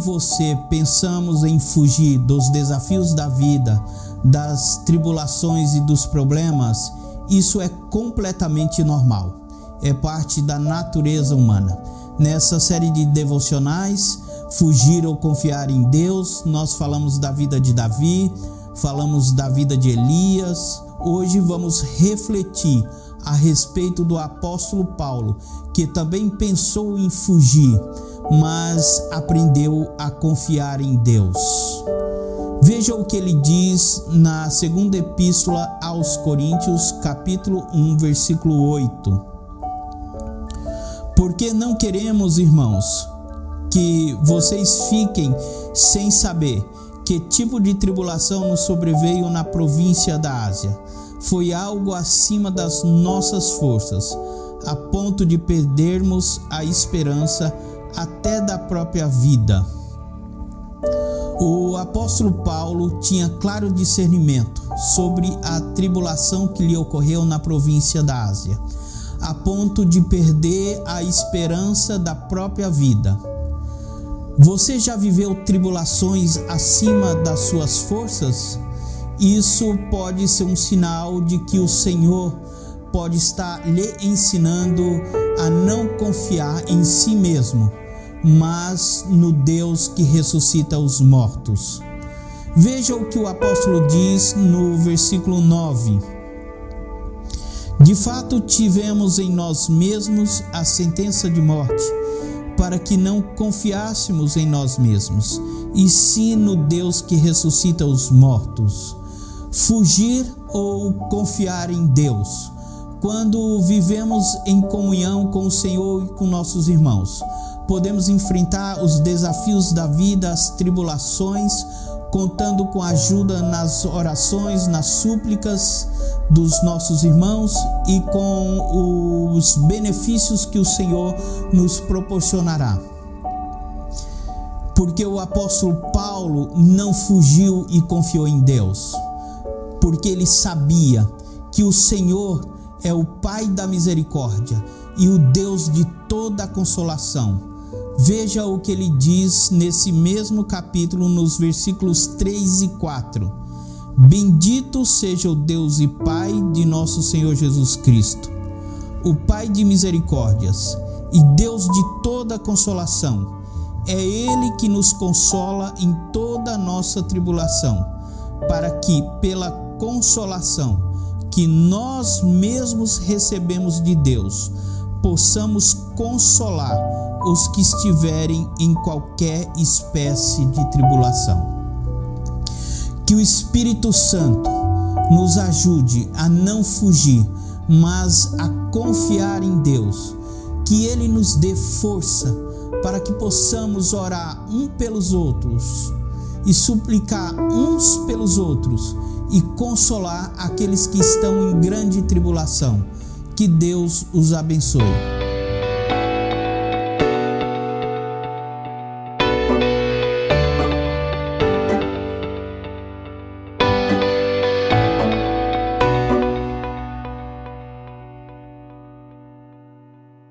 você pensamos em fugir dos desafios da vida, das tribulações e dos problemas, isso é completamente normal. É parte da natureza humana. Nessa série de devocionais, Fugir ou Confiar em Deus, nós falamos da vida de Davi, falamos da vida de Elias. Hoje vamos refletir a respeito do apóstolo Paulo, que também pensou em fugir, mas aprendeu a confiar em Deus. Veja o que ele diz na segunda epístola aos Coríntios, capítulo 1, versículo 8. Porque não queremos, irmãos, que vocês fiquem sem saber que tipo de tribulação nos sobreveio na província da Ásia. Foi algo acima das nossas forças, a ponto de perdermos a esperança até da própria vida. O apóstolo Paulo tinha claro discernimento sobre a tribulação que lhe ocorreu na província da Ásia, a ponto de perder a esperança da própria vida. Você já viveu tribulações acima das suas forças? Isso pode ser um sinal de que o Senhor pode estar lhe ensinando a não confiar em si mesmo mas no Deus que ressuscita os mortos. Veja o que o apóstolo diz no versículo 9. De fato, tivemos em nós mesmos a sentença de morte, para que não confiássemos em nós mesmos, e sim no Deus que ressuscita os mortos. Fugir ou confiar em Deus, quando vivemos em comunhão com o Senhor e com nossos irmãos podemos enfrentar os desafios da vida, as tribulações, contando com a ajuda nas orações, nas súplicas dos nossos irmãos e com os benefícios que o Senhor nos proporcionará. Porque o apóstolo Paulo não fugiu e confiou em Deus, porque ele sabia que o Senhor é o Pai da misericórdia e o Deus de toda a consolação Veja o que ele diz nesse mesmo capítulo, nos versículos 3 e 4. Bendito seja o Deus e Pai de nosso Senhor Jesus Cristo, o Pai de misericórdias e Deus de toda consolação. É Ele que nos consola em toda nossa tribulação, para que, pela consolação que nós mesmos recebemos de Deus, possamos consolar os que estiverem em qualquer espécie de tribulação. Que o Espírito Santo nos ajude a não fugir, mas a confiar em Deus. Que Ele nos dê força para que possamos orar um pelos outros e suplicar uns pelos outros e consolar aqueles que estão em grande tribulação. Que Deus os abençoe.